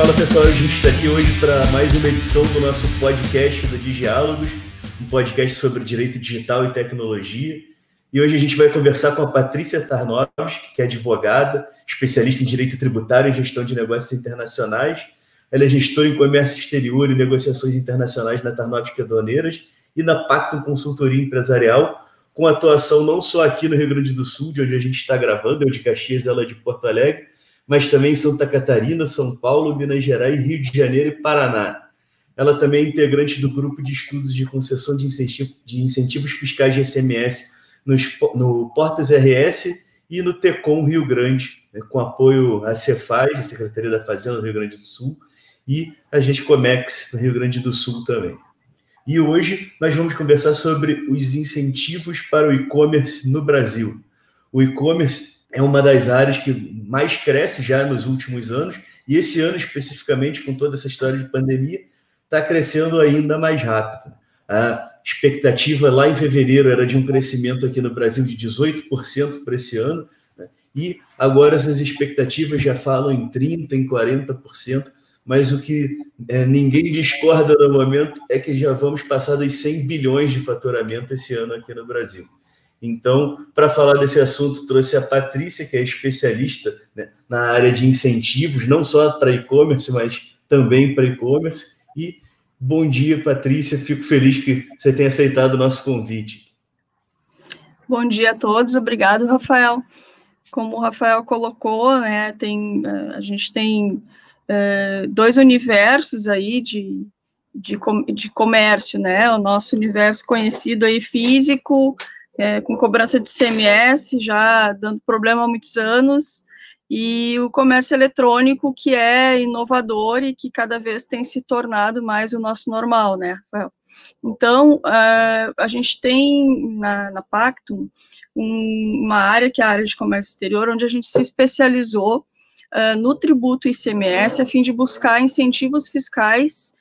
Fala pessoal, a gente está aqui hoje para mais uma edição do nosso podcast do Diálogos, um podcast sobre direito digital e tecnologia. E hoje a gente vai conversar com a Patrícia Tarnowski, que é advogada, especialista em direito tributário e gestão de negócios internacionais. Ela é gestora em comércio exterior e negociações internacionais na Tarnowski Aduaneiras e na Pacto Consultoria Empresarial, com atuação não só aqui no Rio Grande do Sul, de onde a gente está gravando, eu de Caxias, ela de Porto Alegre, mas também Santa Catarina, São Paulo, Minas Gerais, Rio de Janeiro e Paraná. Ela também é integrante do grupo de estudos de concessão de, incentivo, de incentivos fiscais de SMS nos, no Portas RS e no TECOM Rio Grande, né, com apoio à Cefaz, a Secretaria da Fazenda do Rio Grande do Sul, e a Gente Comex, no Rio Grande do Sul também. E hoje nós vamos conversar sobre os incentivos para o e-commerce no Brasil. O e-commerce é uma das áreas que mais cresce já nos últimos anos, e esse ano especificamente, com toda essa história de pandemia, está crescendo ainda mais rápido. A expectativa lá em fevereiro era de um crescimento aqui no Brasil de 18% para esse ano, né? e agora essas expectativas já falam em 30%, em 40%, mas o que é, ninguém discorda no momento é que já vamos passar dos 100 bilhões de faturamento esse ano aqui no Brasil. Então, para falar desse assunto, trouxe a Patrícia, que é especialista né, na área de incentivos, não só para e-commerce, mas também para e-commerce. E bom dia, Patrícia. Fico feliz que você tenha aceitado o nosso convite. Bom dia a todos. Obrigado, Rafael. Como o Rafael colocou, né, tem, eh, a gente tem uh, dois universos aí de, de, de comércio, né? O nosso universo conhecido aí físico, é, com cobrança de CMS, já dando problema há muitos anos, e o comércio eletrônico, que é inovador e que cada vez tem se tornado mais o nosso normal, né, Rafael? Então, uh, a gente tem na, na Pactum um, uma área que é a área de comércio exterior, onde a gente se especializou uh, no tributo ICMS a fim de buscar incentivos fiscais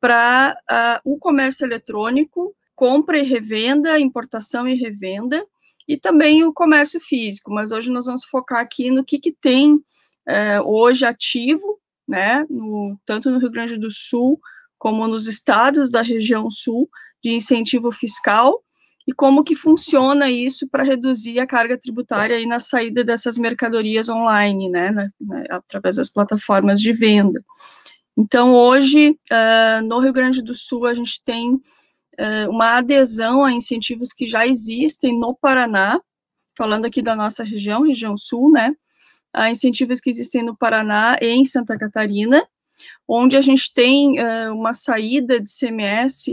para o comércio eletrônico compra e revenda, importação e revenda, e também o comércio físico, mas hoje nós vamos focar aqui no que, que tem é, hoje ativo, né, no, tanto no Rio Grande do Sul, como nos estados da região sul, de incentivo fiscal, e como que funciona isso para reduzir a carga tributária aí na saída dessas mercadorias online, né, né, né através das plataformas de venda. Então, hoje, uh, no Rio Grande do Sul, a gente tem uh, uma adesão a incentivos que já existem no Paraná, falando aqui da nossa região, região sul, né, a incentivos que existem no Paraná e em Santa Catarina, onde a gente tem uh, uma saída de CMS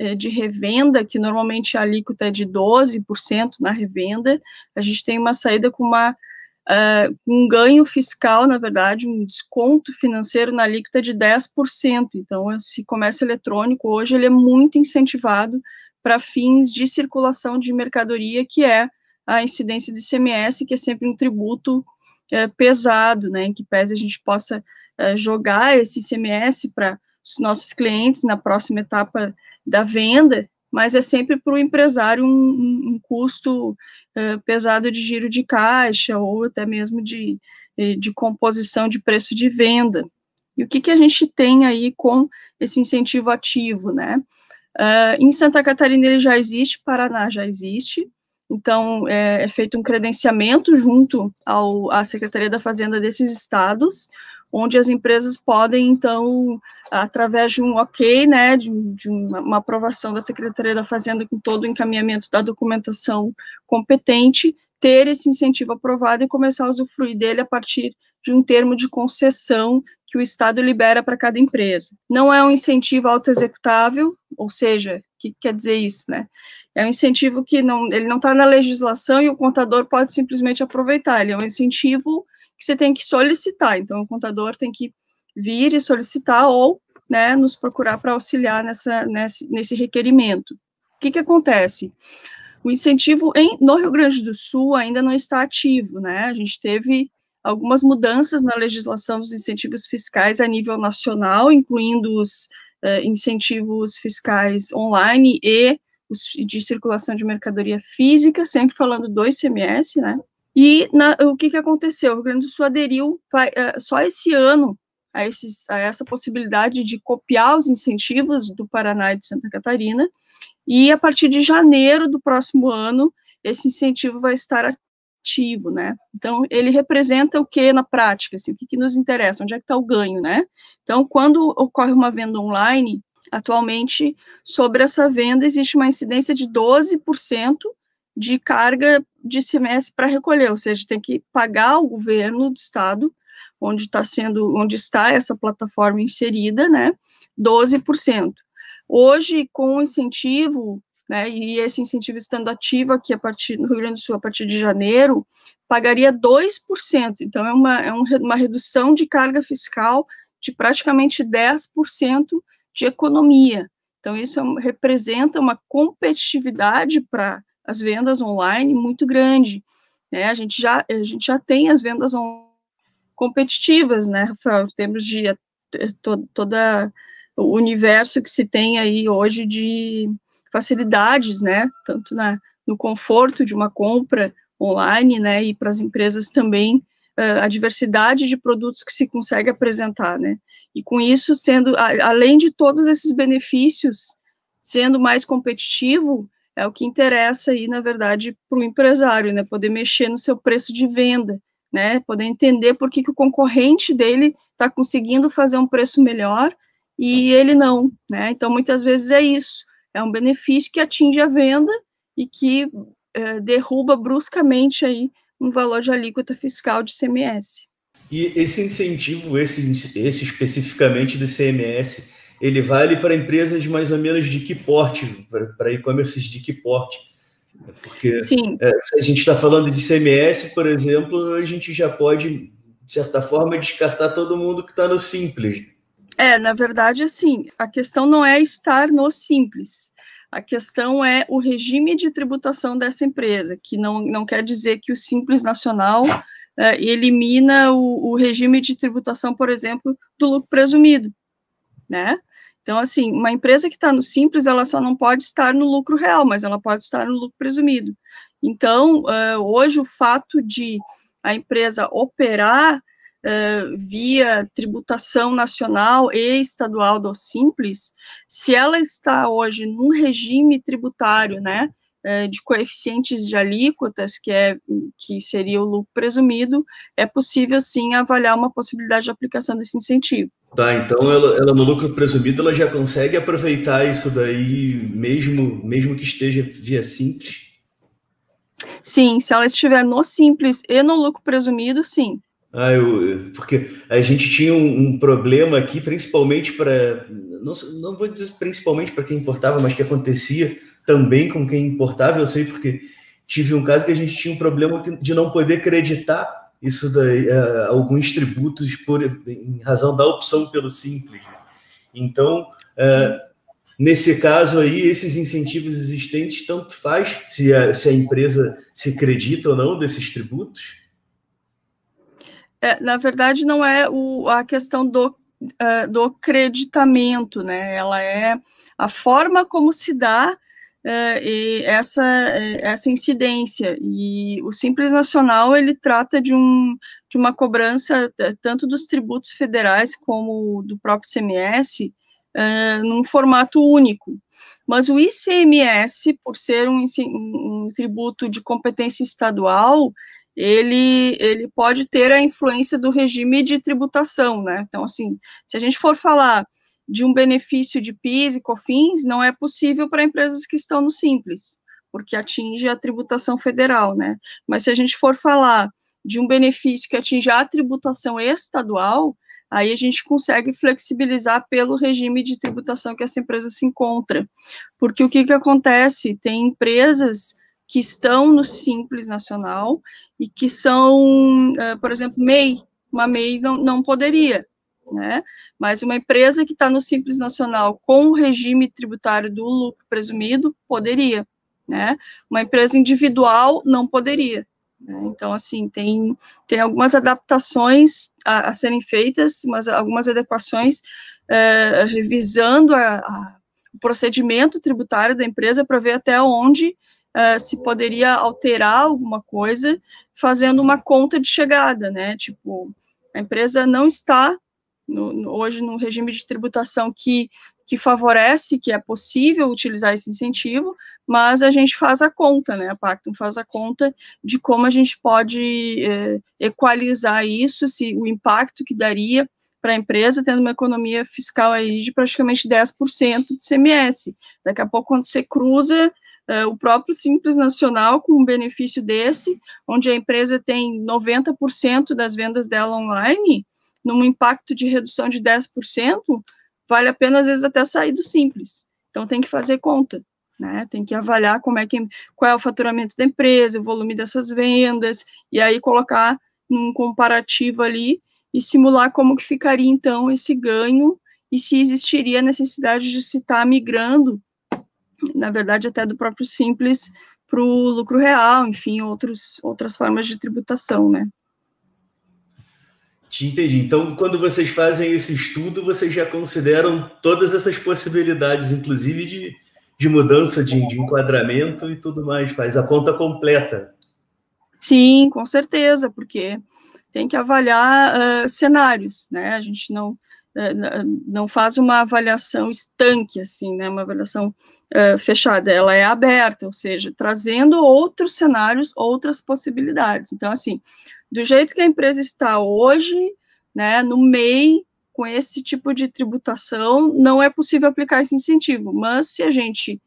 uh, de revenda, que normalmente a alíquota é de 12% na revenda, a gente tem uma saída com uma uh, um ganho fiscal, na verdade, um desconto financeiro na alíquota de 10%. Então, esse comércio eletrônico hoje ele é muito incentivado para fins de circulação de mercadoria, que é a incidência do ICMS, que é sempre um tributo é, pesado, né, em que pese a gente possa é, jogar esse ICMS para os nossos clientes na próxima etapa da venda, mas é sempre para o empresário um, um, custo uh, pesado de giro de caixa ou até mesmo de, eh, de composição de preço de venda. E o que, que a gente tem aí com esse incentivo ativo, né? Uh, em Santa Catarina ele já existe, Paraná já existe, então é, é feito um credenciamento junto ao, à Secretaria da Fazenda desses estados, onde as empresas podem, então, através de um ok, né, de, de uma, uma, aprovação da Secretaria da Fazenda com todo o encaminhamento da documentação competente, ter esse incentivo aprovado e começar a usufruir dele a partir de um termo de concessão que o Estado libera para cada empresa. Não é um incentivo autoexecutável, ou seja, o que quer dizer isso, né? É um incentivo que não, ele não está na legislação e o contador pode simplesmente aproveitar, ele é um incentivo que você tem que solicitar. Então, o contador tem que vir e solicitar ou né, nos procurar para auxiliar nessa, nesse, nesse requerimento. O que, que acontece? O incentivo em, no Rio Grande do Sul ainda não está ativo, né? A gente teve algumas mudanças na legislação dos incentivos fiscais a nível nacional, incluindo os uh, incentivos fiscais online e os de circulação de mercadoria física, sempre falando do ICMS, né? E na, o que, que aconteceu? O Rio Grande do Sul aderiu uh, só esse ano a, esses, a essa possibilidade de copiar os incentivos do Paraná e de Santa Catarina, e a partir de janeiro do próximo ano, esse incentivo vai estar ativo, né? Então, ele representa o que na prática, assim, o que, que nos interessa, onde é que está o ganho, né? Então, quando ocorre uma venda online, atualmente, sobre essa venda, existe uma incidência de 12% de carga de semestre para recolher, ou seja, tem que pagar ao governo do estado, onde está sendo, onde está essa plataforma inserida, né, 12%. Hoje, com o incentivo, né, e esse incentivo estando ativo aqui a partir no Rio Grande do Sul a partir de janeiro, pagaria 2%. Então, é uma, é uma redução de carga fiscal de praticamente 10% de economia. Então, isso é, representa uma competitividade para as vendas online muito grande. Né? A, gente já, a gente já tem as vendas competitivas, né, Rafael, em termos de eh, to, toda o universo que se tem aí hoje de facilidades, né, tanto na, no conforto de uma compra online, né, e para as empresas também uh, a diversidade de produtos que se consegue apresentar, né, e com isso sendo, além de todos esses benefícios, sendo mais competitivo, é o que interessa aí, na verdade, para o empresário, né, poder mexer no seu preço de venda, né, poder entender por que, que o concorrente dele está conseguindo fazer um preço melhor e ele não, né, então muitas vezes é isso, é um benefício que atinge a venda e que é, derruba bruscamente aí um valor de alíquota fiscal de CMS. E esse incentivo, esse, esse especificamente do CMS, ele vale para empresas mais ou menos de que porte, para e-commerces de que porte? Porque Sim. É, se a gente está falando de CMS, por exemplo, a gente já pode, de certa forma, descartar todo mundo que está no Simples. É, na verdade, assim, a questão não é estar no Simples. A questão é o regime de tributação dessa empresa, que não, não quer dizer que o Simples Nacional é, elimina o, o regime de tributação, por exemplo, do lucro presumido, né? Então, assim, uma empresa que está no simples, ela só não pode estar no lucro real, mas ela pode estar no lucro presumido. Então, uh, hoje, o fato de a empresa operar uh, via tributação nacional e estadual do simples, se ela está hoje num regime tributário, né, uh, de coeficientes de alíquotas, que, é, que seria o lucro presumido, é possível, sim, avaliar uma possibilidade de aplicação desse incentivo. Tá, então ela, ela, no lucro presumido ela já consegue aproveitar isso daí mesmo mesmo que esteja via simples? Sim, se ela estiver no simples e no lucro presumido, sim. Ah, eu, porque a gente tinha um, um problema aqui, principalmente para não, não vou dizer principalmente para quem importava, mas que acontecia também com quem importava. Eu sei porque tive um caso que a gente tinha um problema de não poder acreditar isso daí, uh, alguns tributos por, em razão da opção pelo simples. Né? Então, uh, nesse caso aí, esses incentivos existentes, tanto faz se a, se a empresa se acredita ou não desses tributos? É, na verdade, não é o, a questão do, uh, do creditamento, né? Ela é a forma como se dá uh, essa, uh, essa incidência. E o Simples Nacional, ele trata de, um, de uma cobrança tanto dos tributos federais como do próprio CMS, uh, num formato único. Mas o ICMS, por ser um, um, um tributo de competência estadual, ele, ele pode ter a influência do regime de tributação, né? Então, assim, se a gente for falar de um benefício de PIS e COFINS não é possível para empresas que estão no Simples, porque atinge a tributação federal, né? Mas se a gente for falar de um benefício que atinge a tributação estadual, aí a gente consegue flexibilizar pelo regime de tributação que essa empresa se encontra. Porque o que, que acontece? Tem empresas que estão no Simples Nacional e que são, uh, por exemplo, MEI. Uma MEI não, não poderia, né? Mas uma empresa que está no Simples Nacional com o regime tributário do lucro presumido poderia, né? Uma empresa individual não poderia. Né? Então, assim, tem, tem algumas adaptações a, a serem feitas, mas algumas adequações é, revisando a, a, o procedimento tributário da empresa para ver até onde é, se poderia alterar alguma coisa, fazendo uma conta de chegada, né? Tipo, a empresa não está no, no, hoje no regime de tributação que, que favorece, que é possível utilizar esse incentivo, mas a gente faz a conta, né? A Pactum faz a conta de como a gente pode é, equalizar isso, se o impacto que daria para a empresa, tendo uma economia fiscal aí de praticamente 10% de CMS. Daqui a pouco, quando você cruza uh, o próprio Simples Nacional com um benefício desse, onde a empresa tem 90% das vendas dela online, num impacto de redução de 10%, vale a pena, às vezes, até sair do Simples. Então, tem que fazer conta. Né, tem que avaliar como é que, qual é o faturamento da empresa, o volume dessas vendas, e aí colocar num comparativo ali e simular como que ficaria então esse ganho e se existiria necessidade de se estar tá migrando, na verdade até do próprio simples para o lucro real, enfim, outros, outras formas de tributação, né? Te entendi. Então, quando vocês fazem esse estudo, vocês já consideram todas essas possibilidades, inclusive de, de mudança de, de enquadramento e tudo mais, faz a conta completa. Sim, com certeza, porque tem que avaliar uh, cenários, né? A gente não uh, não faz uma avaliação estanque, assim, né? Uma avaliação uh, fechada, ela é aberta, ou seja, trazendo outros cenários, outras possibilidades. Então, assim, do jeito que a empresa está hoje, né? No MEI, com esse tipo de tributação, não é possível aplicar esse incentivo. Mas se a gente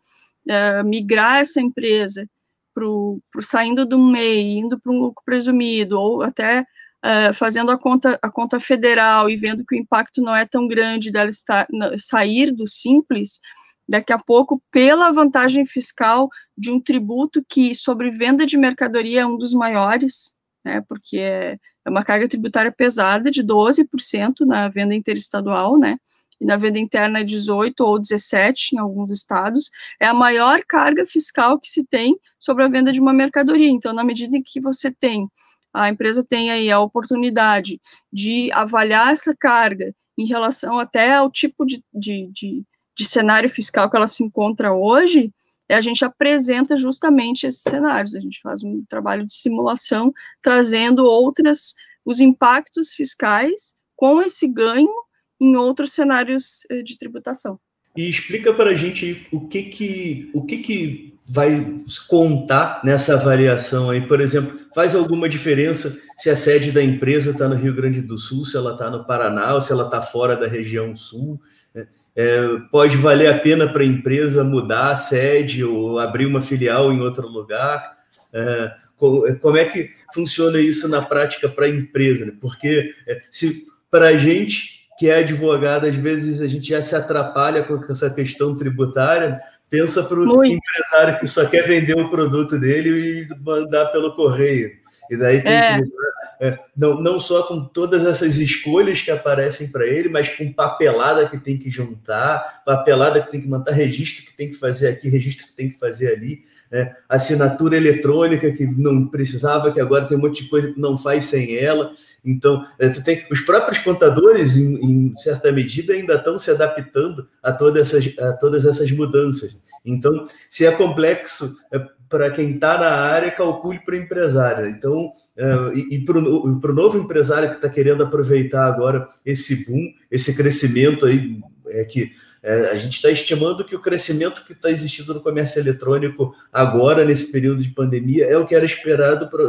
migrar essa empresa para saindo do MEI, indo para um lucro presumido, ou até uh, fazendo a conta, a conta federal e vendo que o impacto não é tão grande dela estar, sair do simples, daqui a pouco, pela vantagem fiscal de um tributo que, sobre venda de mercadoria, é um dos maiores, né, porque é, é uma carga tributária pesada de 12% na venda interestadual, né, e na venda interna é 18 ou 17 em alguns estados, é a maior carga fiscal que se tem sobre a venda de uma mercadoria. Então, na medida em que você tem a empresa tem aí a oportunidade de avaliar essa carga em relação até ao tipo de, de, de, de cenário fiscal que ela se encontra hoje, a gente apresenta justamente esses cenários, a gente faz um trabalho de simulação, trazendo outras, os impactos fiscais com esse ganho em outros cenários eh, de tributação. E explica para a gente o que que, o que que vai contar nessa avaliação aí? Por exemplo, faz alguma diferença se a sede da empresa está no Rio Grande do Sul, se ela está no Paraná ou se ela está fora da região sul? Né? É, pode valer a pena para a empresa mudar a sede ou abrir uma filial em outro lugar? É, como é que funciona isso na prática para a empresa? Né? Porque é, se para a gente que é advogado, às vezes a gente já se atrapalha com essa questão tributária, pensa para o empresário que só quer vender o produto dele e mandar pelo correio. E daí tem é. que é, não, não só com todas essas escolhas que aparecem para ele, mas com papelada que tem que juntar, papelada que tem que mandar, registro que tem que fazer aqui, registro que tem que fazer ali, né? assinatura eletrônica que não precisava, que agora tem um monte de coisa que não faz sem ela. Então, é, tu tem, os próprios contadores, em, em certa medida, ainda estão se adaptando a todas essas, a todas essas mudanças. Então, se é complexo é, para quem está na área, calcule para empresário. Então, uh, e, e para o novo empresário que está querendo aproveitar agora esse boom, esse crescimento aí, é que é, a gente está estimando que o crescimento que está existindo no comércio eletrônico agora, nesse período de pandemia, é o que era esperado. Pra,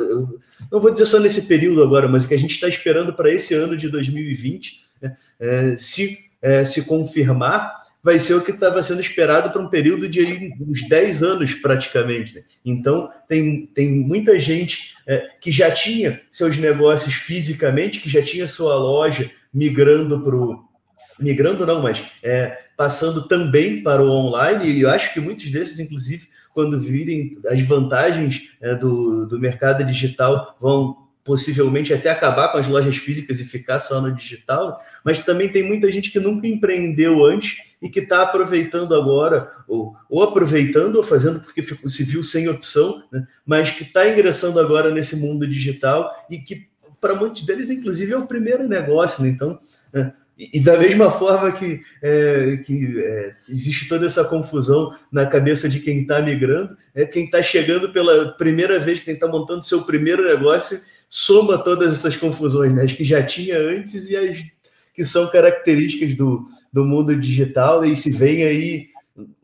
não vou dizer só nesse período agora, mas o que a gente está esperando para esse ano de 2020, né, é, se, é, se confirmar, vai ser o que estava sendo esperado para um período de uns 10 anos praticamente. Né? Então, tem, tem muita gente é, que já tinha seus negócios fisicamente, que já tinha sua loja migrando para o. Migrando não, mas é, passando também para o online, e eu acho que muitos desses, inclusive, quando virem as vantagens é, do, do mercado digital, vão possivelmente até acabar com as lojas físicas e ficar só no digital, mas também tem muita gente que nunca empreendeu antes e que está aproveitando agora, ou, ou, aproveitando ou fazendo porque ficou, se viu sem opção, né? mas que está ingressando agora nesse mundo digital e que para muitos deles, inclusive, é o primeiro negócio. Né? Então, é, e, da mesma forma que, é, que é, existe toda essa confusão na cabeça de quem está migrando, é quem está chegando pela primeira vez, quem está montando seu primeiro negócio, soma todas essas confusões, né? as que já tinha antes e as que são características do, do mundo digital e se vem aí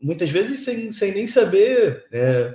muitas vezes sem, sem nem saber, é,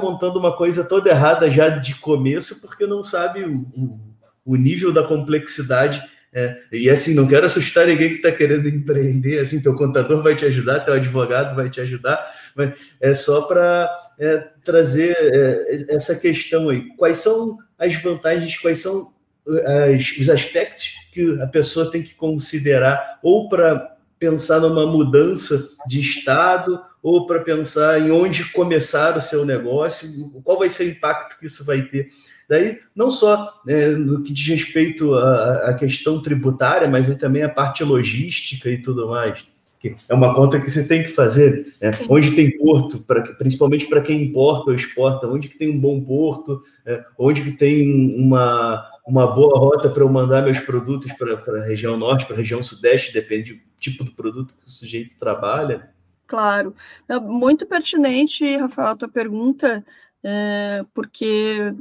montando uma coisa toda errada já de começo porque não sabe o, o, o nível da complexidade. É, e assim, não quero assustar ninguém que está querendo empreender, assim, teu contador vai te ajudar, teu advogado vai te ajudar, mas é só para é, trazer é, essa questão aí. Quais são as vantagens, quais são as, os aspectos que a pessoa tem que considerar ou para pensar numa mudança de estado ou para pensar em onde começar o seu negócio, qual vai ser o impacto que isso vai ter. Daí, não só né, no que diz respeito à, à questão tributária, mas também a parte logística e tudo mais. Que é uma conta que você tem que fazer. Né? Onde tem porto, pra, principalmente para quem importa ou exporta, onde que tem um bom porto, né? onde que tem uma, uma boa rota para eu mandar meus produtos para a região norte, para a região sudeste, depende do tipo do produto que o sujeito trabalha. Claro. É muito pertinente, Rafael, a tua pergunta, é, porque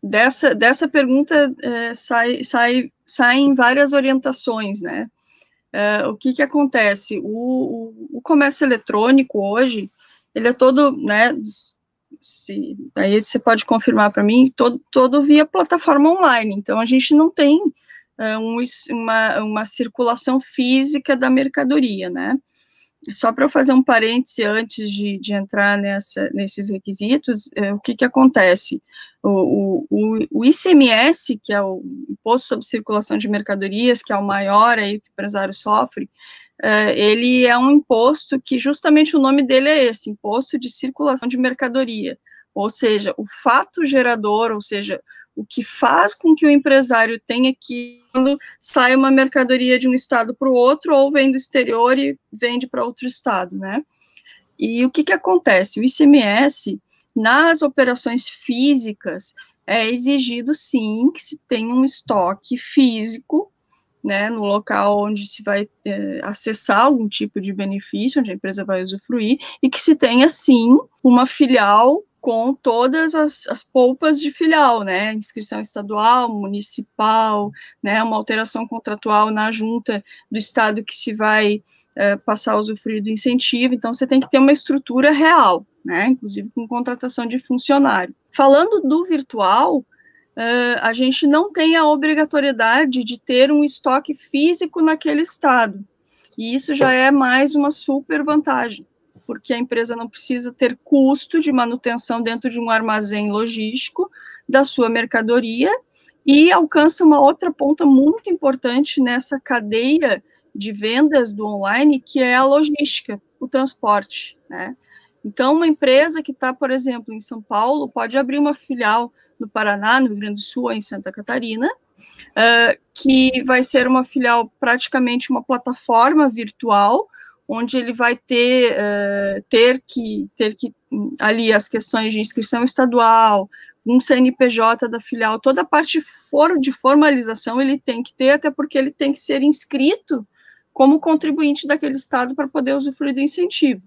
dessa, dessa pergunta é, sai, sai, saem várias orientações, né? É, o que que acontece? O, o, o comércio eletrônico hoje, ele é todo, né, se, aí você pode confirmar para mim, todo, todo via plataforma online. Então, a gente não tem é, um, uma, uma circulação física da mercadoria, né? Só para fazer um parêntese antes de, de entrar nessa, nesses requisitos, é, o que, que acontece? O, o, o, ICMS, que é o Imposto sobre Circulação de Mercadorias, que é o maior aí que o empresário sofre, uh, ele é um imposto que justamente o nome dele é esse, Imposto de Circulação de Mercadoria, ou seja, o fato gerador, ou seja, o que faz com que o empresário tenha que, quando sai uma mercadoria de um estado para o outro, ou vem do exterior e vende para outro estado, né? E o que, que acontece? O ICMS, nas operações físicas, é exigido sim que se tenha um estoque físico né, no local onde se vai é, acessar algum tipo de benefício, onde a empresa vai usufruir, e que se tenha, sim, uma filial com todas as, as polpas de filial, né, inscrição estadual, municipal, né, uma alteração contratual na junta do estado que se vai é, passar a usufruir do incentivo, então você tem que ter uma estrutura real, né, inclusive com contratação de funcionário. Falando do virtual, uh, a gente não tem a obrigatoriedade de ter um estoque físico naquele estado. E isso já é mais uma super vantagem, porque a empresa não precisa ter custo de manutenção dentro de um armazém logístico da sua mercadoria e alcança uma outra ponta muito importante nessa cadeia de vendas do online, que é a logística, o transporte, né? Então, uma empresa que está, por exemplo, em São Paulo, pode abrir uma filial no Paraná, no Rio Grande do Sul ou em Santa Catarina, uh, que vai ser uma filial praticamente uma plataforma virtual, onde ele vai ter, uh, ter, que, ter que ali as questões de inscrição estadual, um CNPJ da filial, toda a parte for, de formalização ele tem que ter, até porque ele tem que ser inscrito como contribuinte daquele estado para poder usufruir do incentivo.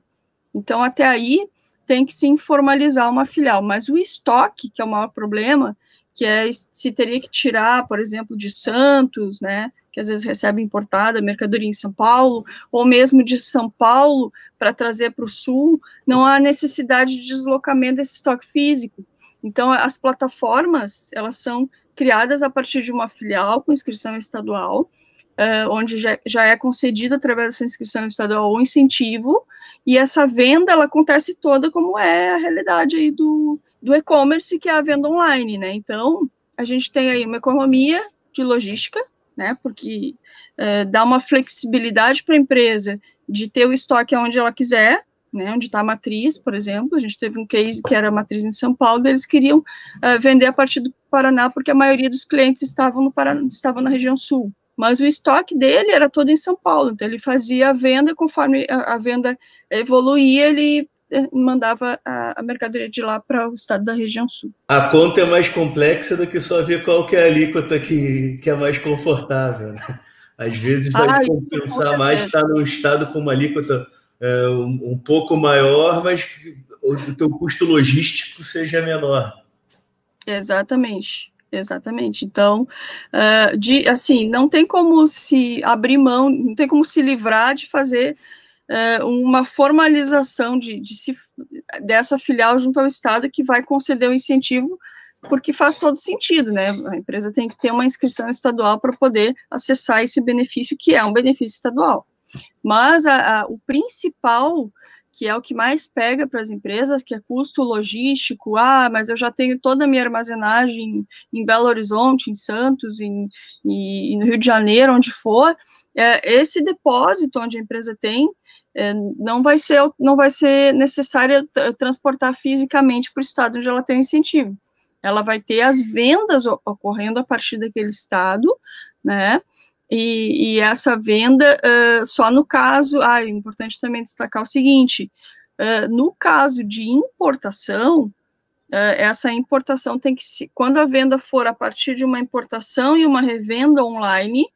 Então, até aí, tem que se informalizar uma filial, mas o estoque, que é o maior problema, que é se teria que tirar, por exemplo, de Santos, né, que às vezes recebe importada mercadoria em São Paulo, ou mesmo de São Paulo para trazer para o Sul, não há necessidade de deslocamento desse estoque físico. Então, as plataformas, elas são criadas a partir de uma filial com inscrição estadual, uh, onde já, já é concedido através dessa inscrição estadual o incentivo, e essa venda ela acontece toda como é a realidade aí do, do e-commerce, que é a venda online, né? Então, a gente tem aí uma economia de logística, né? Porque uh, dá uma flexibilidade para a empresa de ter o estoque onde ela quiser, né, onde está a matriz, por exemplo, a gente teve um case que era a matriz em São Paulo, eles queriam uh, vender a partir do Paraná, porque a maioria dos clientes estavam no Paraná, estavam na região sul. Mas o estoque dele era todo em São Paulo, então ele fazia a venda, conforme a, a venda evoluía, ele eh, mandava a, a mercadoria de lá para o estado da região sul. A conta é mais complexa do que só ver qual que é a alíquota que, que é mais confortável. Né? Às vezes vai ah, compensar mais estar num estado com uma alíquota é, um, um pouco maior, mas o teu custo logístico seja menor. Exatamente. Exatamente. Então, uh, de, assim, não tem como se abrir mão, não tem como se livrar de fazer uh, uma formalização de, de se, dessa filial junto ao Estado que vai conceder o incentivo, porque faz todo sentido, né? A empresa tem que ter uma inscrição estadual para poder acessar esse benefício, que é um benefício estadual. Mas a, a, o principal que é o que mais pega para as empresas, que é custo logístico. Ah, mas eu já tenho toda a minha armazenagem em Belo Horizonte, em Santos, em, em, no Rio de Janeiro, onde for. É, esse depósito onde a empresa tem é, não vai ser não vai ser necessário transportar fisicamente para o estado onde ela tem o incentivo. Ela vai ter as vendas ocorrendo a partir daquele estado, né? E, e essa venda, uh, só no caso, ah, é importante também destacar o seguinte: uh, no caso de importação, uh, essa importação tem que se, quando a venda for a partir de uma importação e uma revenda online,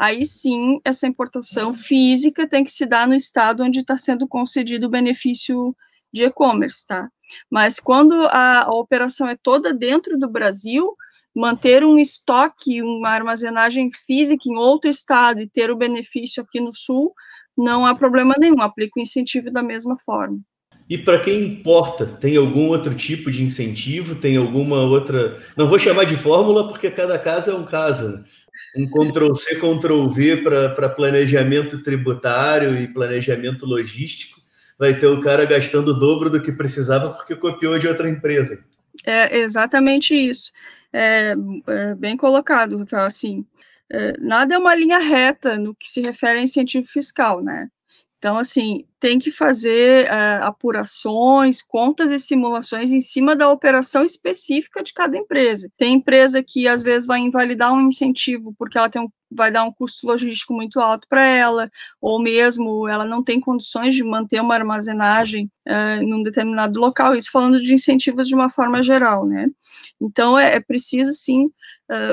aí sim essa importação física tem que se dar no estado onde está sendo concedido o benefício de e-commerce, tá? Mas quando a, a operação é toda dentro do Brasil, manter um estoque, uma armazenagem física em outro estado e ter o benefício aqui no sul, não há problema nenhum, aplica o incentivo da mesma forma. E para quem importa, tem algum outro tipo de incentivo? Tem alguma outra. Não vou chamar de fórmula, porque cada caso é um caso. Um Ctrl-C, Ctrl-V para planejamento tributário e planejamento logístico. Vai ter o cara gastando o dobro do que precisava porque copiou de outra empresa. É exatamente isso é, é bem colocado, Rafael, assim, é, nada é uma linha reta no que se refere a incentivo fiscal, né? Então, assim, tem que fazer uh, apurações, contas e simulações em cima da operação específica de cada empresa. Tem empresa que, às vezes, vai invalidar um incentivo porque ela tem um, vai dar um custo logístico muito alto para ela, ou mesmo ela não tem condições de manter uma armazenagem em um determinado local. Isso falando de incentivos de uma forma geral, né? Então, é, é preciso, sim,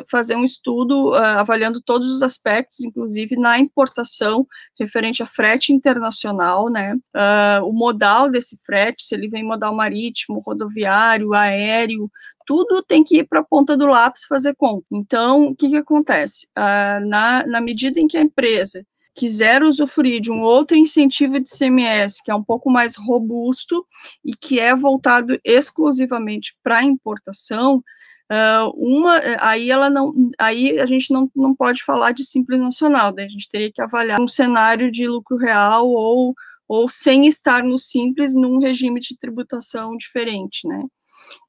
fazer um estudo uh, avaliando todos os aspectos, inclusive na importação referente a frete internacional, né? Uh, o modal desse frete, se ele vem modal marítimo, rodoviário, aéreo, tudo tem que ir para a ponta do lápis fazer conta. Então, o que, que acontece? na, na medida em que a empresa quiser usufruir de um outro incentivo de CMS, que é um pouco mais robusto e que é voltado exclusivamente para importação, Uh, uma, eh, aí ela não, aí a gente não, não pode falar de simples nacional, a gente teria que avaliar um cenário de lucro real ou, ou sem estar no simples num regime de tributação diferente, né?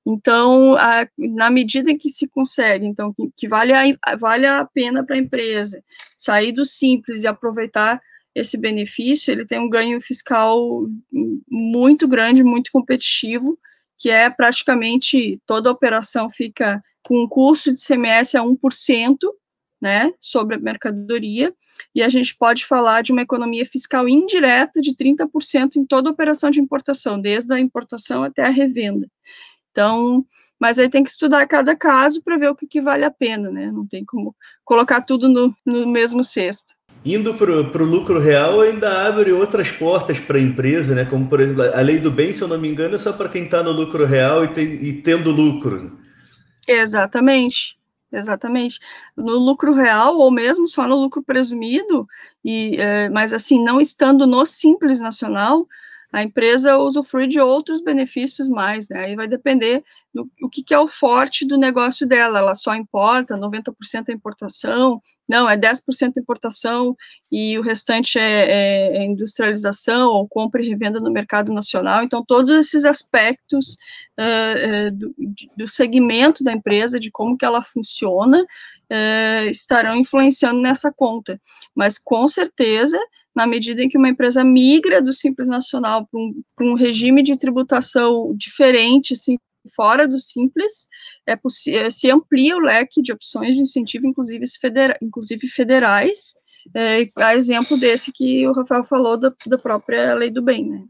Então, a, na medida em que se consegue, então, que, que vale, a, vale a pena para a empresa sair do simples e aproveitar esse benefício, ele tem um ganho fiscal muito grande, muito competitivo, que é praticamente toda operação fica com um custo de CMS a 1%, né, sobre a mercadoria, e a gente pode falar de uma economia fiscal indireta de 30% em toda operação de importação, desde a importação até a revenda. Então, mas aí tem que estudar cada caso para ver o que, que, vale a pena, né? Não tem como colocar tudo no, no mesmo cesto indo para o lucro real, ainda abre outras portas para a empresa, né? Como, por exemplo, a lei do bem, se eu não me engano, é só para quem está no lucro real e, tem, e tendo lucro. Exatamente. Exatamente. No lucro real, ou mesmo só no lucro presumido, e, é, mas assim, não estando no Simples Nacional, a empresa usufrui de outros benefícios mais, né? Aí vai depender do o que, que, é o forte do negócio dela. Ela só importa, 90% é importação, não, é 10% importação e o restante é, é, é, industrialização ou compra e revenda no mercado nacional. Então, todos esses aspectos uh, uh, do, do, segmento da empresa, de como que ela funciona, uh, estarão influenciando nessa conta. Mas, com certeza, na medida em que uma empresa migra do Simples Nacional para um, um, regime de tributação diferente, assim, fora do Simples, é se amplia o leque de opções de incentivo, inclusive, federa inclusive federais, é, a exemplo desse que o Rafael falou da, da, própria lei do bem, né?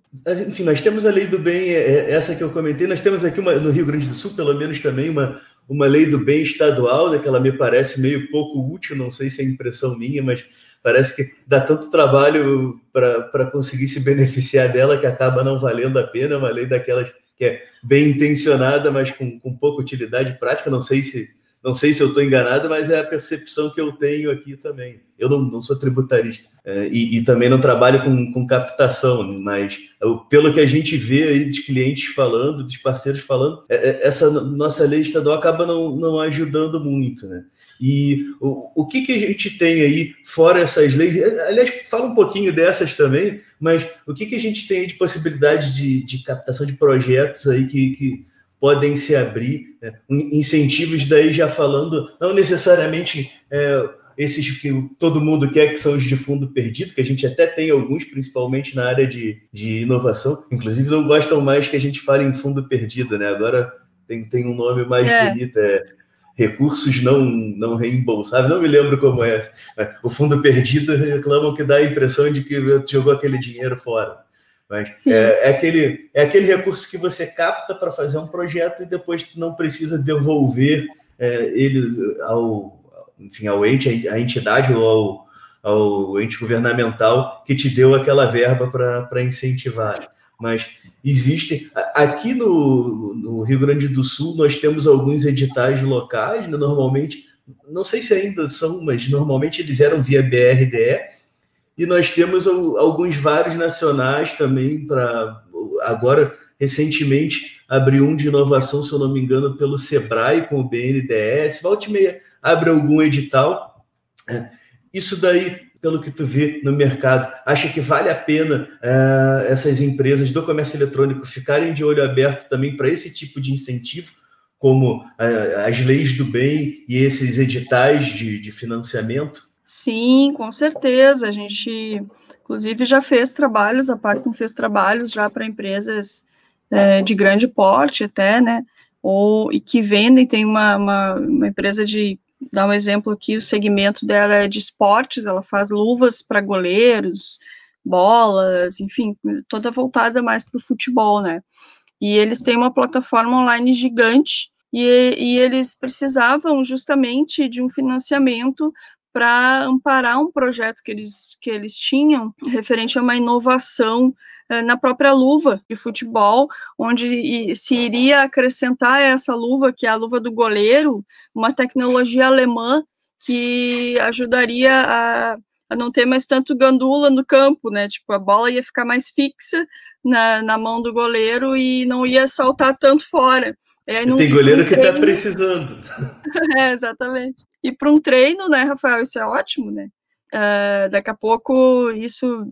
Enfim, nós temos a lei do bem, é, é, essa que eu comentei, nós temos aqui uma, no Rio Grande do Sul, pelo menos também, uma, uma lei do bem estadual, né, que ela me parece meio pouco útil, não sei se é impressão minha, mas parece que dá tanto trabalho para conseguir se beneficiar dela que acaba não valendo a pena, uma lei daquelas que é bem intencionada, mas com, com pouca utilidade prática. Não sei se, Não sei se eu estou enganado, mas é a percepção que eu tenho aqui também. Eu não, não sou tributarista é, e, e, também não trabalho com, com captação, mas eu, pelo que a gente vê aí dos clientes falando, dos parceiros falando, é, é essa nossa lei estadual acaba não, não ajudando muito, né? E o, o que, que a gente tem aí, fora essas leis? Aliás, fala um pouquinho dessas também, mas o que, que a gente tem aí de possibilidade de, de captação de projetos aí que, que podem se abrir? Né? Incentivos daí já falando, não necessariamente é, esses que todo mundo quer, que são os de fundo perdido, que a gente até tem alguns, principalmente na área de, de inovação. Inclusive, não gostam mais que a gente fale em fundo perdido, né? Agora tem, tem um nome mais é. bonito, é recursos não, não reembolsáveis, não me lembro como é. O fundo perdido reclamam que dá a impressão de que jogou aquele dinheiro fora. Mas é, é, aquele, é aquele recurso que você capta para fazer um projeto e depois não precisa devolver é, ele ao, enfim, ao ente, à entidade ou ao, ao ente governamental que te deu aquela verba para incentivar mas existem. Aqui no, no, Rio Grande do Sul, nós temos alguns editais locais, né, normalmente, não sei se ainda são, mas normalmente eles eram via BRDE, e nós temos alguns vários nacionais também para. Agora, recentemente, abriu um de inovação, se eu não me engano, pelo Sebrae com o BNDES. Volte meia, abre algum edital. É, isso daí pelo que tu vê no mercado, acha que vale a pena uh, essas empresas do comércio eletrônico ficarem de olho aberto também para esse tipo de incentivo, como uh, as leis do bem e esses editais de, de financiamento? Sim, com certeza. A gente, inclusive, já fez trabalhos, a Pactum fez trabalhos já para empresas é, de grande porte até, né? Ou, e que vendem, tem uma, uma, uma empresa de dar um exemplo aqui, o segmento dela é de esportes, ela faz luvas para goleiros, bolas, enfim, toda voltada mais para o futebol, né? E eles têm uma plataforma online gigante e, e eles precisavam justamente de um financiamento para amparar um projeto que eles, que eles tinham referente a uma inovação na própria luva de futebol, onde se iria acrescentar essa luva, que é a luva do goleiro, uma tecnologia alemã que ajudaria a, a não ter mais tanto gandula no campo, né? Tipo, a bola ia ficar mais fixa na, na mão do goleiro e não ia saltar tanto fora. É, tem goleiro que está precisando. é, exatamente. E para um treino, né, Rafael, isso é ótimo, né? Uh, daqui a pouco isso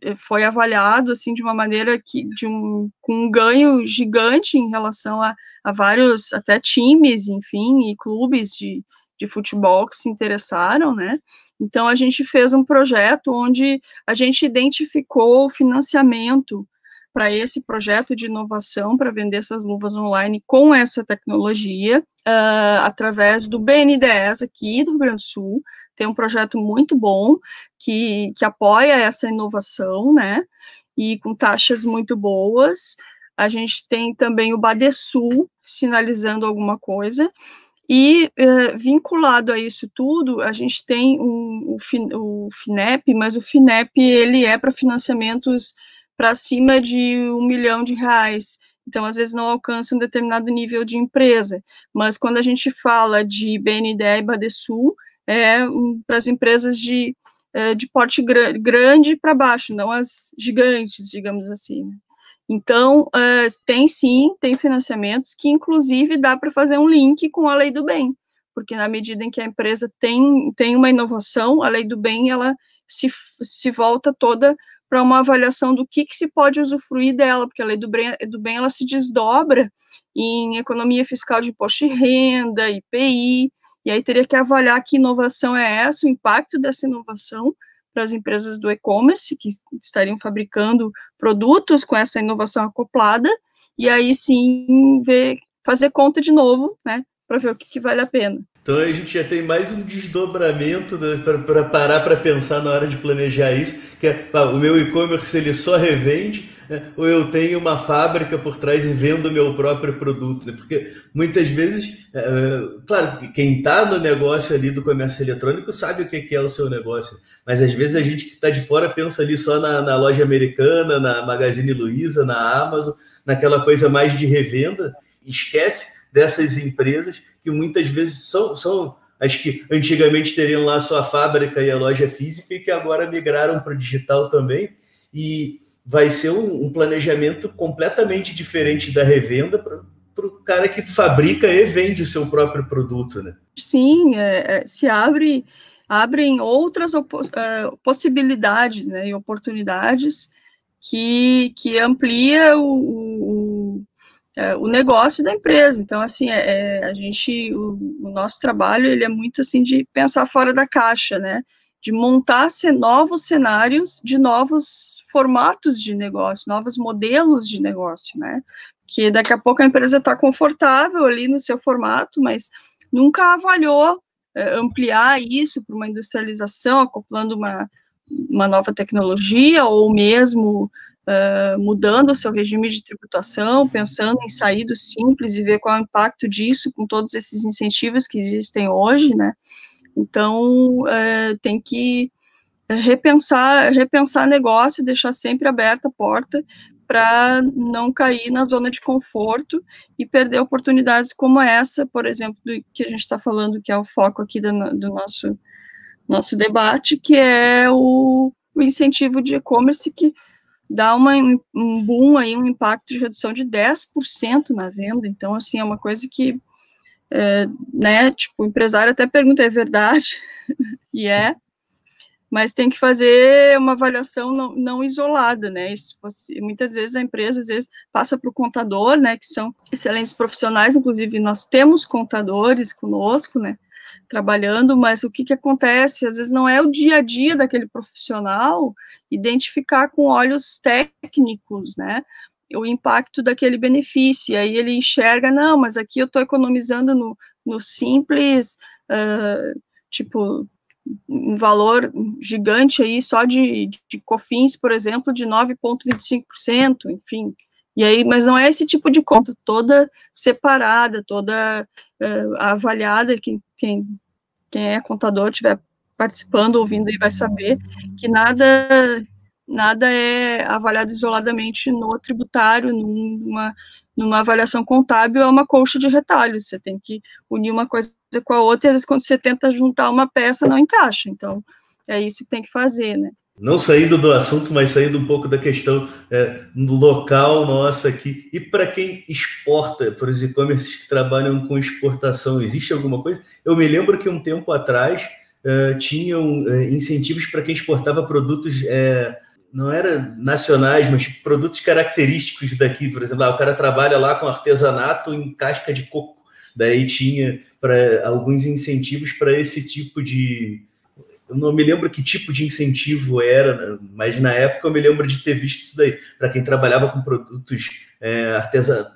eh, foi avaliado assim de uma maneira que de um com um ganho gigante em relação a, a vários até times enfim e clubes de, de futebol que se interessaram né? Então a gente fez um projeto onde a gente identificou o financiamento para esse projeto de inovação para vender essas luvas online com essa tecnologia uh, através do BNDES aqui do Rio Grande do Sul tem um projeto muito bom que, que apoia essa inovação, né? E com taxas muito boas. A gente tem também o Badesul sinalizando alguma coisa. E eh, vinculado a isso tudo, a gente tem um, o, o FINEP, mas o FINEP ele é para financiamentos para cima de um milhão de reais. Então, às vezes, não alcança um determinado nível de empresa. Mas quando a gente fala de BNDE e Badesul, é, para as empresas de, é, de porte gr grande para baixo, não as gigantes, digamos assim. Né? Então, é, tem sim, tem financiamentos que, inclusive, dá para fazer um link com a lei do bem, porque na medida em que a empresa tem, tem uma inovação, a lei do bem, ela se, se volta toda para uma avaliação do que, que se pode usufruir dela, porque a lei do bem, do bem ela se desdobra em economia fiscal de imposto de renda, IPI, e aí teria que avaliar que inovação é essa, o impacto dessa inovação para as empresas do e-commerce que estariam fabricando produtos com essa inovação acoplada, e aí sim ver, fazer conta de novo, né, para ver o que, que vale a pena. Então a gente já tem mais um desdobramento né, para parar para pensar na hora de planejar isso, que é pá, o meu e-commerce ele só revende, ou eu tenho uma fábrica por trás e vendo meu próprio produto. Né, porque muitas vezes, é, é claro, quem está no negócio ali do comércio eletrônico sabe o que é o seu negócio, mas às vezes a gente que está de fora pensa ali só na, na loja americana, na Magazine Luiza, na Amazon, naquela coisa mais de revenda, esquece dessas empresas que muitas vezes são, são acho que antigamente teriam lá sua fábrica e a loja física e que agora migraram para o digital também. E vai ser um, um planejamento completamente diferente da revenda para o cara que fabrica e vende o seu próprio produto, né? Sim, é, é, se abre abrem outras é, possibilidades né, e oportunidades que, que amplia o, o, é, o, negócio da empresa. Então, assim, é, é, a gente, o, o, nosso trabalho, ele é muito, assim, de pensar fora da caixa, né, de montar novos cenários de novos formatos de negócio, novos modelos de negócio, né, que daqui a pouco a empresa está confortável ali no seu formato, mas nunca avaliou é, ampliar isso para uma industrialização, acoplando uma, uma nova tecnologia, ou mesmo uh, mudando o seu regime de tributação, pensando em sair do simples e ver qual é o impacto disso com todos esses incentivos que existem hoje, né? Então, uh, tem que repensar, repensar negócio, deixar sempre aberta a porta para não cair na zona de conforto e perder oportunidades como essa, por exemplo, do que a gente está falando, que é o foco aqui do, do nosso, nosso debate, que é o, o incentivo de e-commerce que dá uma, um boom aí, um impacto de redução de 10% na venda, então, assim, é uma coisa que, é, né, tipo, o empresário até pergunta, é verdade? e é, mas tem que fazer uma avaliação não, não isolada, né? Isso, muitas vezes a empresa às vezes passa para o contador, né? Que são excelentes profissionais, inclusive nós temos contadores conosco, né? Trabalhando, mas o que, que acontece? Às vezes não é o dia a dia daquele profissional identificar com olhos técnicos, né? O impacto daquele benefício, e aí ele enxerga, não, mas aqui eu estou economizando no, no simples, uh, tipo, um valor gigante aí só de, de COFINS, por exemplo, de 9,25%, enfim. E aí, mas não é esse tipo de conta toda separada, toda uh, avaliada, quem, quem, quem é contador estiver participando, ouvindo aí vai saber que nada nada é avaliado isoladamente no tributário, numa, numa avaliação contábil, é uma colcha de retalhos, você tem que unir uma coisa com a outra, e às vezes quando você tenta juntar uma peça, não encaixa, então é isso que tem que fazer, né. Não saindo do assunto, mas saindo um pouco da questão é, local nossa aqui. E para quem exporta, para os e-commerces que trabalham com exportação, existe alguma coisa? Eu me lembro que um tempo atrás uh, tinham uh, incentivos para quem exportava produtos uh, não era nacionais, mas produtos característicos daqui, por exemplo, ah, o cara trabalha lá com artesanato em casca de coco, daí tinha para alguns incentivos para esse tipo de eu não me lembro que tipo de incentivo era, mas na época eu me lembro de ter visto isso daí, para quem trabalhava com produtos é, artesanais,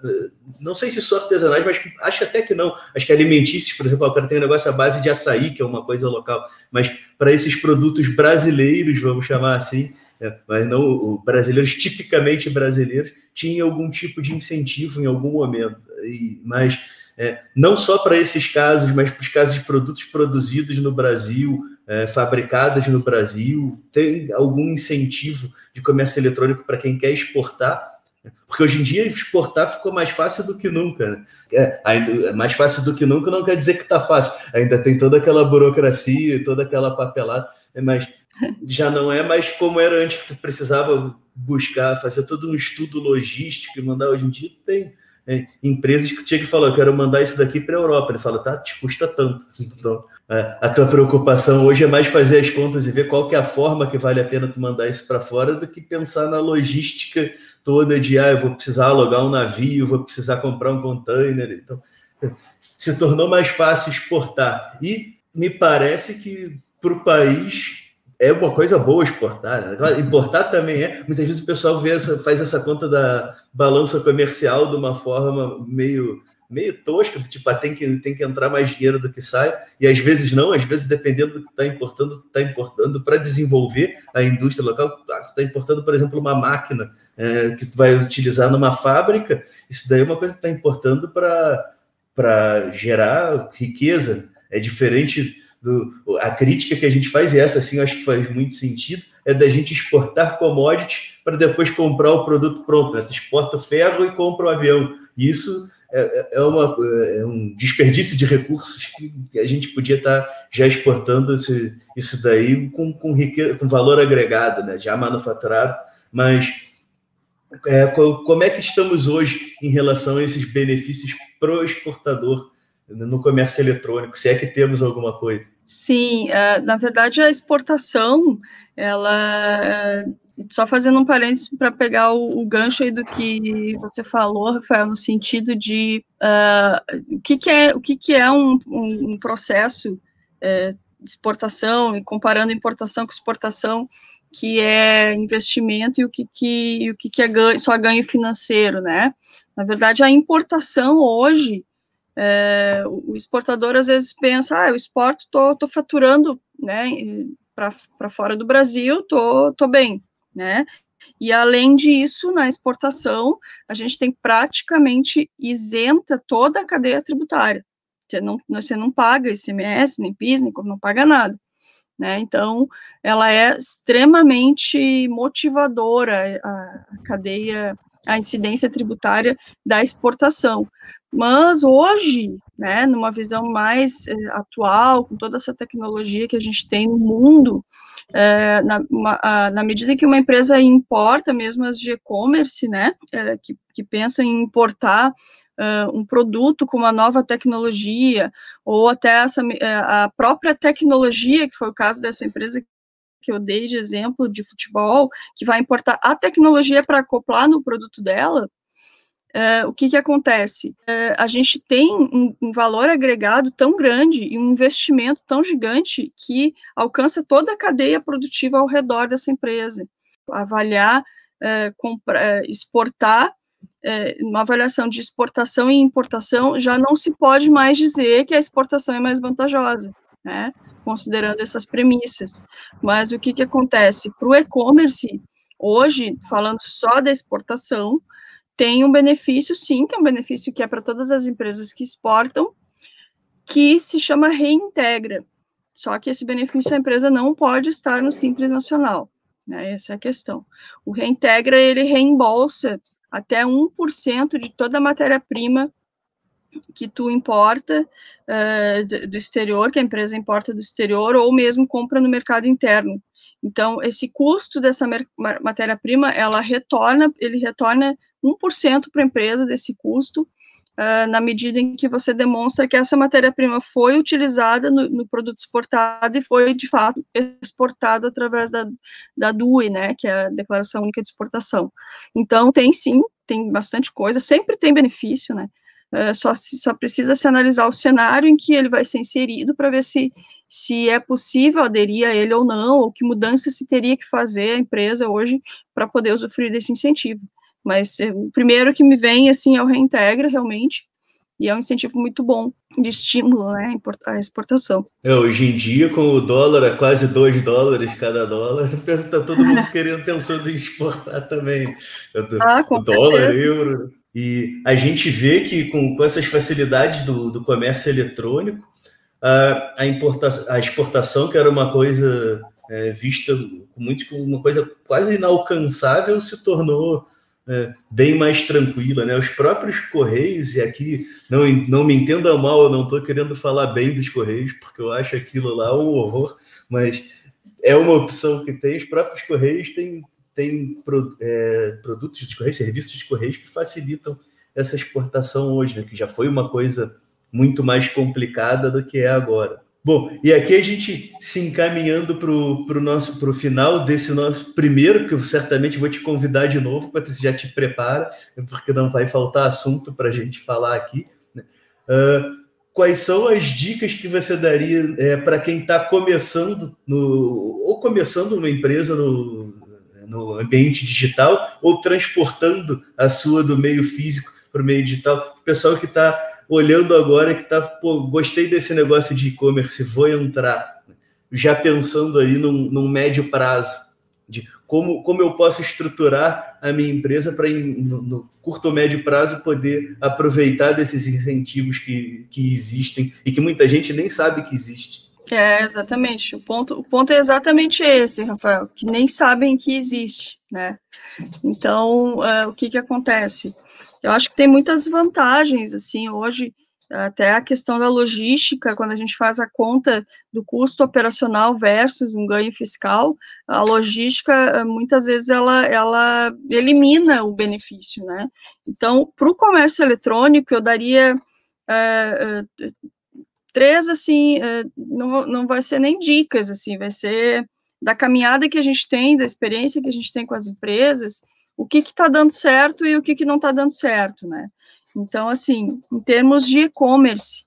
não sei se só artesanais, mas acho até que não, acho que alimentícios, por exemplo, o cara tem um negócio à base de açaí, que é uma coisa local, mas para esses produtos brasileiros, vamos chamar assim, é, mas não brasileiros tipicamente brasileiros tinha algum tipo de incentivo em algum momento. E, mas é, não só para esses casos, mas para os casos de produtos produzidos no Brasil, é, fabricados no Brasil, tem algum incentivo de comércio eletrônico para quem quer exportar? Porque hoje em dia exportar ficou mais fácil do que nunca. Né? É, ainda, mais fácil do que nunca não quer dizer que está fácil. Ainda tem toda aquela burocracia, toda aquela papelada, mas já não é mais como era antes, que tu precisava buscar, fazer todo um estudo logístico e mandar. Hoje em dia tem é, empresas que tinha que falar, eu quero mandar isso daqui para a Europa. Ele fala, tá, te custa tanto. Então, é, a tua preocupação hoje é mais fazer as contas e ver qual que é a forma que vale a pena tu mandar isso para fora do que pensar na logística toda de, ah, eu vou precisar alugar um navio, vou precisar comprar um container. Então, se tornou mais fácil exportar. E me parece que para o país é uma coisa boa exportar. Né? Importar também é. Muitas vezes o pessoal vê essa, faz essa conta da balança comercial de uma forma meio meio tosca, tipo, ah, tem que, tem que entrar mais dinheiro do que sai, e às vezes não, às vezes dependendo do que está importando, está importando para desenvolver a indústria local. Ah, está importando, por exemplo, uma máquina é, que vai utilizar numa fábrica, isso daí é uma coisa que está importando para gerar riqueza. É diferente do, a crítica que a gente faz, e essa sim eu acho que faz muito sentido, é da gente exportar commodities para depois comprar o produto pronto. Né? Tu exporta ferro e compra o avião. Isso é, é, uma, é um desperdício de recursos que a gente podia estar já exportando esse, isso daí com, com, com valor agregado, né? já manufaturado, mas é, como é que estamos hoje em relação a esses benefícios para o exportador no comércio eletrônico, se é que temos alguma coisa? Sim, é, na verdade a exportação, ela é, só fazendo um parênteses para pegar o, o, gancho aí do que você falou, Rafael, no sentido de uh, o, que, que, é, o que, que é um, um, um processo é, de exportação, e comparando importação com exportação, que é investimento e o que, que, o que, que é ganho, só ganho financeiro, né? Na verdade, a importação hoje, é, o exportador às vezes pensa, ah, eu exporto, tô, tô faturando, né, para fora do Brasil, tô, tô bem, né? E além disso, na exportação, a gente tem praticamente isenta toda a cadeia tributária. Você não, você não paga ICMS, nem PIS, nem não paga nada. Né? Então, ela é extremamente motivadora a, a cadeia, a incidência tributária da exportação. Mas hoje, né, numa visão mais é, atual, com toda essa tecnologia que a gente tem no mundo, é, na, uma, a, na, medida que uma empresa importa, mesmo as de e-commerce, né, é, que, que pensam em importar um produto com uma nova tecnologia, ou até essa, a própria tecnologia, que foi o caso dessa empresa que eu dei de exemplo de futebol, que vai importar a tecnologia para acoplar no produto dela, Uh, o que, que acontece? Uh, a gente tem um, um, valor agregado tão grande e um investimento tão gigante que alcança toda a cadeia produtiva ao redor dessa empresa. Avaliar, uh, compra, exportar, uma avaliação de exportação e importação, já não se pode mais dizer que a exportação é mais vantajosa, né? considerando essas premissas. Mas o que, que acontece? Para o e-commerce, hoje, falando só da exportação, tem um benefício, sim, que é um benefício que é para todas as empresas que exportam, que se chama reintegra. Só que esse benefício a empresa não pode estar no Simples Nacional. Né? Essa é a questão. O reintegra, ele reembolsa até 1% de toda a matéria-prima que tu importa uh, do exterior, que a empresa importa do exterior, ou mesmo compra no mercado interno. Então, esse custo dessa matéria-prima, ela retorna, ele retorna 1% para a empresa desse custo, uh, na medida em que você demonstra que essa matéria-prima foi utilizada no, no, produto exportado e foi, de fato, exportado através da, da DUI, né, que é a Declaração Única de Exportação. Então, tem sim, tem bastante coisa, sempre tem benefício, né, uh, só, só precisa se analisar o cenário em que ele vai ser inserido para ver se, se é possível aderir a ele ou não, ou que mudança se teria que fazer a empresa hoje para poder usufruir desse incentivo. Mas é, o primeiro que me vem, assim, é o reintegra, realmente, e é um incentivo muito bom de estímulo né, à exportação. É, hoje em dia, com o dólar a quase 2 dólares cada dólar, está todo mundo querendo, pensando em exportar também. Ah, o dólar, euro. E a gente vê que com, com essas facilidades do, do comércio eletrônico, a, a, importação, a exportação, que era uma coisa é, vista muito como uma coisa quase inalcançável, se tornou é, bem mais tranquila, né? Os próprios Correios, e aqui não, não me entenda mal, eu não estou querendo falar bem dos Correios, porque eu acho aquilo lá um horror, mas é uma opção que tem. Os próprios Correios têm, têm pro, é, produtos de Correios, serviços de Correios que facilitam essa exportação hoje, né? que já foi uma coisa muito mais complicada do que é agora. Bom, e aqui a gente se encaminhando para o nosso pro final desse nosso primeiro, que eu certamente vou te convidar de novo, para você já te prepara, porque não vai faltar assunto para a gente falar aqui. Né? Uh, quais são as dicas que você daria é, para quem está começando no, ou começando uma empresa no, no ambiente digital ou transportando a sua do meio físico para o meio digital? O pessoal que está olhando agora que tá, pô, gostei desse negócio de e-commerce, vou entrar, já pensando aí num, num, médio prazo, de como, como eu posso estruturar a minha empresa para, no, no, curto ou médio prazo, poder aproveitar desses incentivos que, que existem e que muita gente nem sabe que existe. É, exatamente. O ponto, o ponto é exatamente esse, Rafael, que nem sabem que existe. né? Então, uh, o que que acontece? Eu acho que tem muitas vantagens, assim, hoje, até a questão da logística, quando a gente faz a conta do custo operacional versus um ganho fiscal, a logística, muitas vezes, ela, ela elimina o benefício, né? Então, para o comércio eletrônico, eu daria uh, uh, três, assim, não, não vai ser nem dicas, assim, vai ser da caminhada que a gente tem, da experiência que a gente tem com as empresas, o que está dando certo e o que, que não está dando certo, né? Então, assim, em termos de e-commerce,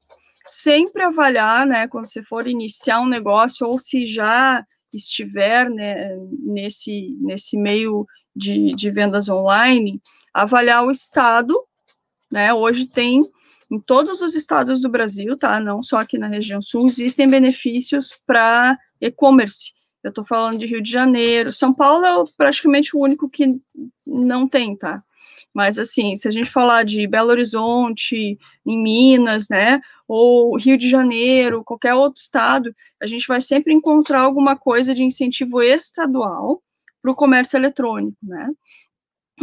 sempre avaliar, né, quando você for iniciar um negócio ou se já estiver né, nesse, nesse meio de, de vendas online, avaliar o estado, né, hoje tem em todos os estados do Brasil, tá, não só aqui na região sul, existem benefícios para e-commerce, eu estou falando de Rio de Janeiro. São Paulo é praticamente o único que não tem, tá? Mas, assim, se a gente falar de Belo Horizonte, em Minas, né, ou Rio de Janeiro, qualquer outro estado, a gente vai sempre encontrar alguma coisa de incentivo estadual para o comércio eletrônico, né.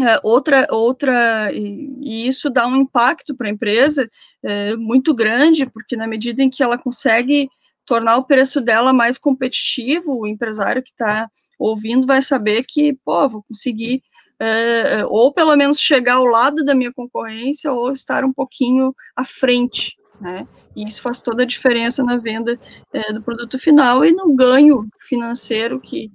É, outra, outra, e, isso dá um impacto para a empresa é, muito grande, porque na medida em que ela consegue tornar o preço dela mais competitivo, o empresário que está ouvindo vai saber que, pô, vou conseguir é, ou pelo menos chegar ao lado da minha concorrência ou estar um pouquinho à frente, né? E isso faz toda a diferença na venda é, do produto final e no ganho financeiro que,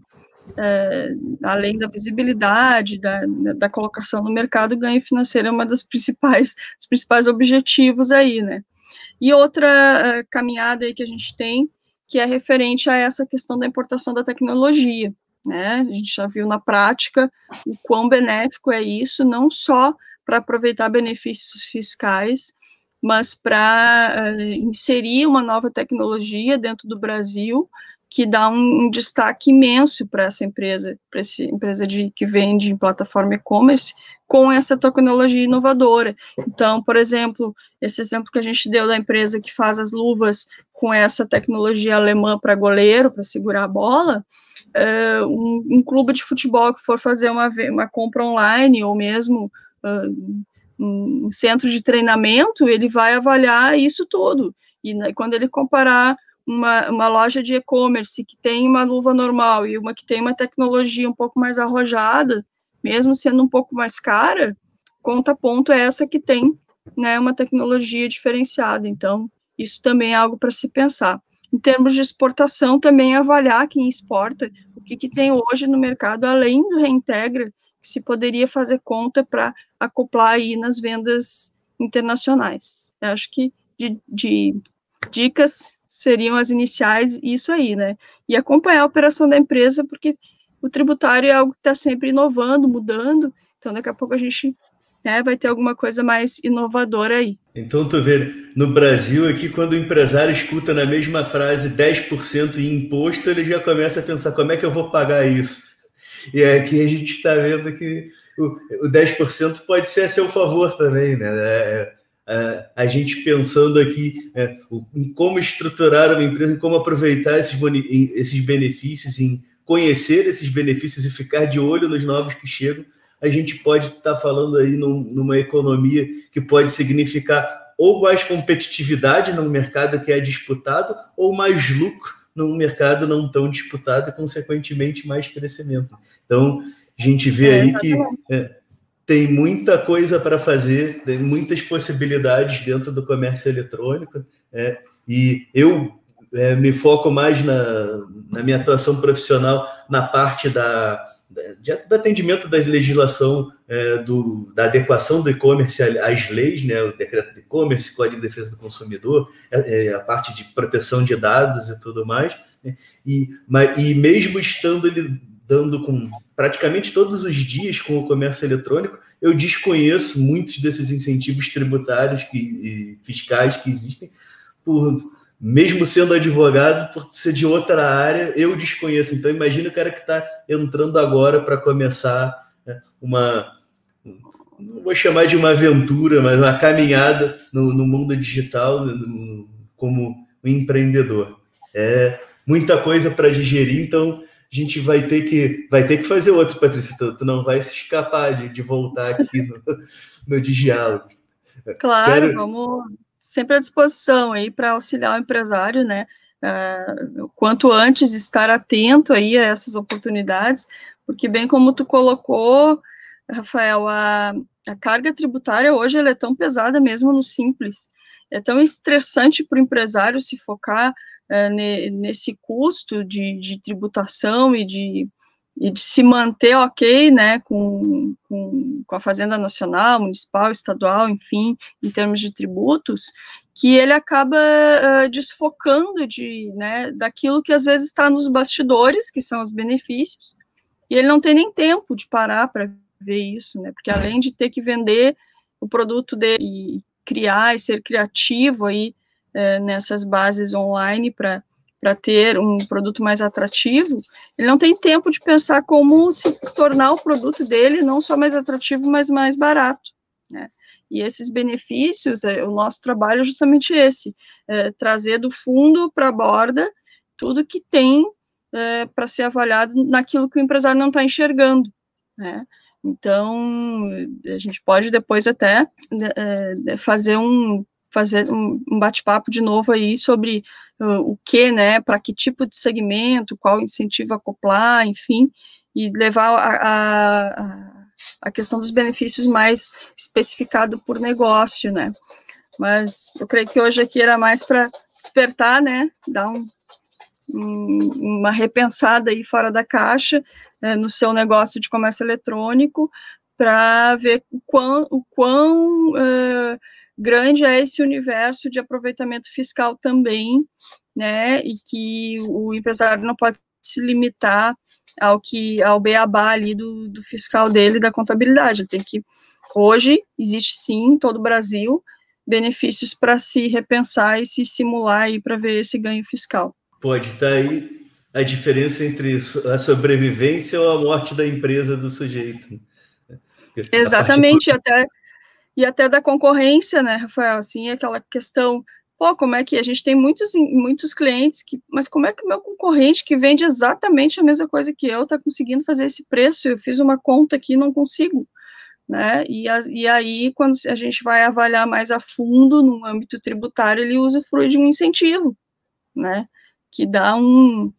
é, além da visibilidade, da, da colocação no mercado, o ganho financeiro é uma das principais, dos principais objetivos aí, né? E outra uh, caminhada aí que a gente tem, que é referente a essa questão da importação da tecnologia, né? A gente já viu na prática o quão benéfico é isso, não só para aproveitar benefícios fiscais, mas para uh, inserir uma nova tecnologia dentro do Brasil que dá um, um destaque imenso para essa empresa, para essa empresa de, que vende em plataforma e-commerce, com essa tecnologia inovadora. Então, por exemplo, esse exemplo que a gente deu da empresa que faz as luvas com essa tecnologia alemã para goleiro, para segurar a bola, uh, um, um, clube de futebol que for fazer uma, uma compra online ou mesmo um centro de treinamento, ele vai avaliar isso tudo. E né, quando ele comparar uma, uma loja de e-commerce que tem uma luva normal e uma que tem uma tecnologia um pouco mais arrojada, mesmo sendo um pouco mais cara, conta ponto é essa que tem né, uma tecnologia diferenciada. Então, isso também é algo para se pensar. Em termos de exportação, também avaliar quem exporta, o que, que tem hoje no mercado, além do reintegra, que se poderia fazer conta para acoplar aí nas vendas internacionais. Eu acho que de, de dicas seriam as iniciais, isso aí, né? E acompanhar a operação da empresa, porque o tributário é algo que está sempre inovando, mudando, então daqui a pouco a gente né, vai ter alguma coisa mais inovadora aí. Então, tu vê, no Brasil aqui, quando o empresário escuta na mesma frase 10% em imposto, ele já começa a pensar como é que eu vou pagar isso? E aqui a gente está vendo que o, o 10% pode ser a seu favor também, né? É, é, a gente pensando aqui é, em como estruturar uma empresa, em como aproveitar esses, esses benefícios, em conhecer esses benefícios e ficar de olho nos novos que chegam, a gente pode estar tá falando aí num, numa economia que pode significar ou mais competitividade num mercado que é disputado, ou mais lucro num mercado não tão disputado e, consequentemente, mais crescimento. Então, a gente vê é, aí que é, tem muita coisa para fazer, tem muitas possibilidades dentro do comércio eletrônico, é, e eu é, me foco mais na, na minha atuação profissional na parte da, de, do atendimento da legislação, é, do, da adequação do e-commerce às leis, né, o decreto de e-commerce, Código de Defesa do Consumidor, é, é, a parte de proteção de dados e tudo mais. Né, e, mas, e mesmo estando lidando com praticamente todos os dias com o comércio eletrônico, eu desconheço muitos desses incentivos tributários que, e fiscais que existem por mesmo sendo advogado, por ser de outra área, eu desconheço. Então, imagina o cara que está entrando agora para começar né, uma. Não vou chamar de uma aventura, mas uma caminhada no, no mundo digital no, como um empreendedor. É muita coisa para digerir, então a gente vai ter que vai ter que fazer outro, Patrícia. Tu, tu não vai se escapar de, de voltar aqui no, no. Claro, Quero... vamos sempre à disposição aí para auxiliar o empresário, né? Uh, quanto antes estar atento aí a essas oportunidades, porque bem como tu colocou, Rafael, a, a carga tributária hoje ela é tão pesada mesmo no simples, é tão estressante para o empresário se focar ne, nesse custo de, de tributação e de, e de se manter ok, né, com, com, com, a Fazenda Nacional, Municipal, Estadual, enfim, em termos de tributos, que ele acaba uh, desfocando de, né, daquilo que às vezes está nos bastidores, que são os benefícios, e ele não tem nem tempo de parar para ver isso, né, porque além de ter que vender o produto dele e criar e ser criativo aí uh, nessas bases online para para ter um produto mais atrativo, ele não tem tempo de pensar como se tornar o produto dele não só mais atrativo, mas mais barato, né? E esses benefícios, é, o nosso trabalho é justamente esse, é, trazer do fundo para a borda tudo que tem é, para ser avaliado naquilo que o empresário não está enxergando, né? Então, a gente pode depois até é, fazer um fazer um, bate-papo de novo aí sobre uh, o que, né, para que tipo de segmento, qual incentivo acoplar, enfim, e levar a, a, a questão dos benefícios mais especificado por negócio, né. Mas eu creio que hoje aqui era mais para despertar, né, dar um, um, uma repensada aí fora da caixa né, no seu negócio de comércio eletrônico, para ver o quão, o quão uh, grande é esse universo de aproveitamento fiscal também, né, e que o empresário não pode se limitar ao que ao beabá ali do, do fiscal dele, da contabilidade, ele tem que, hoje, existe sim, em todo o Brasil, benefícios para se repensar e se simular aí para ver esse ganho fiscal. Pode estar tá aí a diferença entre a sobrevivência ou a morte da empresa do sujeito. Exatamente, até e até da concorrência, né, Rafael? Assim, aquela questão, pô, como é que a gente tem muitos, muitos clientes que, mas como é que o meu concorrente que vende exatamente a mesma coisa que eu está conseguindo fazer esse preço? Eu fiz uma conta aqui e não consigo. Né? E, a, e aí, quando a gente vai avaliar mais a fundo no âmbito tributário, ele usa fruto de um incentivo, né? Que dá um,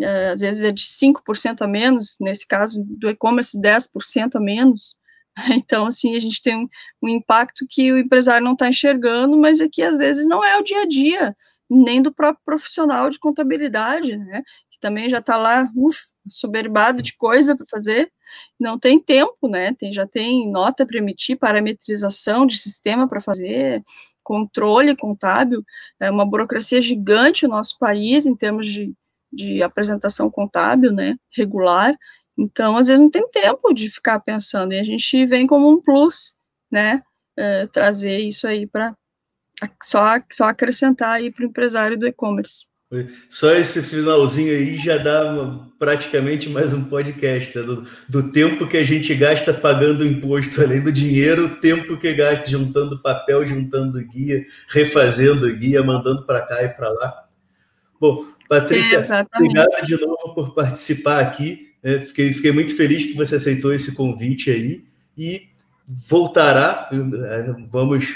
é, às vezes é de 5% a menos, nesse caso do e-commerce, 10% a menos, Então, assim, a gente tem um, um impacto que o empresário não está enxergando, mas é que às vezes não é o dia a dia, nem do próprio profissional de contabilidade, né? Que também já está lá, uf, soberbado de coisa para fazer, não tem tempo, né? Tem, já tem nota para emitir, parametrização de sistema para fazer, controle contábil, é uma burocracia gigante no nosso país em termos de, de apresentação contábil, né? Regular, então, às vezes, não tem tempo de ficar pensando, e a gente vem como um plus, né, é, trazer isso aí para só, só acrescentar aí para o empresário do e-commerce. Só esse finalzinho aí já dá uma, praticamente mais um podcast, né? do, do, tempo que a gente gasta pagando imposto, além do dinheiro, o tempo que gasta juntando papel, juntando guia, refazendo guia, mandando para cá e para lá. Bom, Patrícia, é, obrigada de novo por participar aqui. É, fiquei, fiquei muito feliz que você aceitou esse convite aí e voltará. É, vamos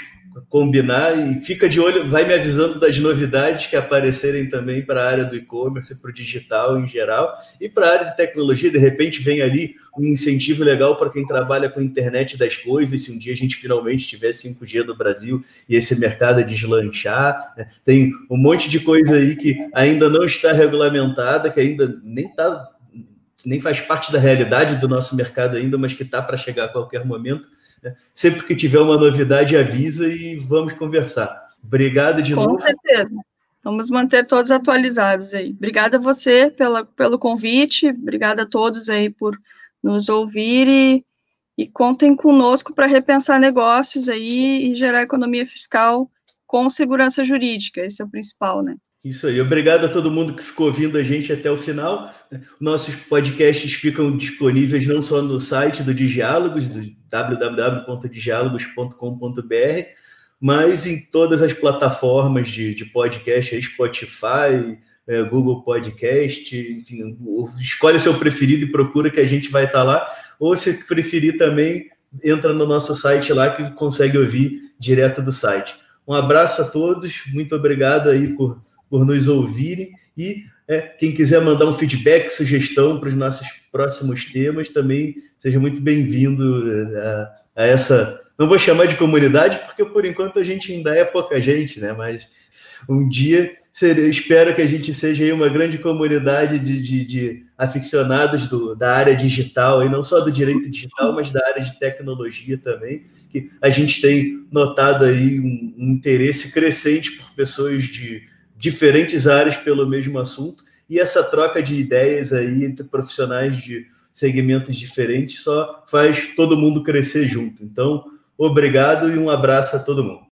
combinar e fica de olho, vai me avisando das novidades que aparecerem também para a área do e-commerce, para o digital em geral e para a área de tecnologia. De repente vem ali um incentivo legal para quem trabalha com a internet das coisas. Se um dia a gente finalmente tiver 5G no Brasil e esse mercado deslanchar, né? tem um monte de coisa aí que ainda não está regulamentada, que ainda nem está nem faz parte da realidade do nosso mercado ainda, mas que está para chegar a qualquer momento. Né? Sempre que tiver uma novidade, avisa e vamos conversar. Obrigado de Com novo. Com certeza. Vamos manter todos atualizados aí. Obrigada a você pela, pelo convite, obrigada a todos aí por nos ouvir e, e contem conosco para repensar negócios aí e gerar economia fiscal com segurança jurídica, esse é o principal, né? Isso aí. Obrigado a todo mundo que ficou ouvindo a gente até o final. Nossos podcasts ficam disponíveis não só no site do Digiálogos, do www.digiálogos.com.br, mas em todas as plataformas de, de podcast, Spotify, é, Google Podcast, enfim, escolhe o seu preferido e procura que a gente vai estar tá lá. Ou se preferir também, entra no nosso site lá que consegue ouvir direto do site. Um abraço a todos, muito obrigado aí por, por nos ouvirem e é, quem quiser mandar um feedback, sugestão para os nossos próximos temas, também seja muito bem-vindo é, a, a, essa. Não vou chamar de comunidade, porque por enquanto a gente ainda é pouca gente, né? Mas um dia ser, espero que a gente seja uma grande comunidade de, de, de aficionados do, da área digital, e não só do direito digital, mas da área de tecnologia também, que a gente tem notado aí um, um interesse crescente por pessoas de diferentes áreas pelo mesmo assunto, e essa troca de ideias aí entre profissionais de segmentos diferentes só faz todo mundo crescer junto. Então, obrigado e um abraço a todo mundo.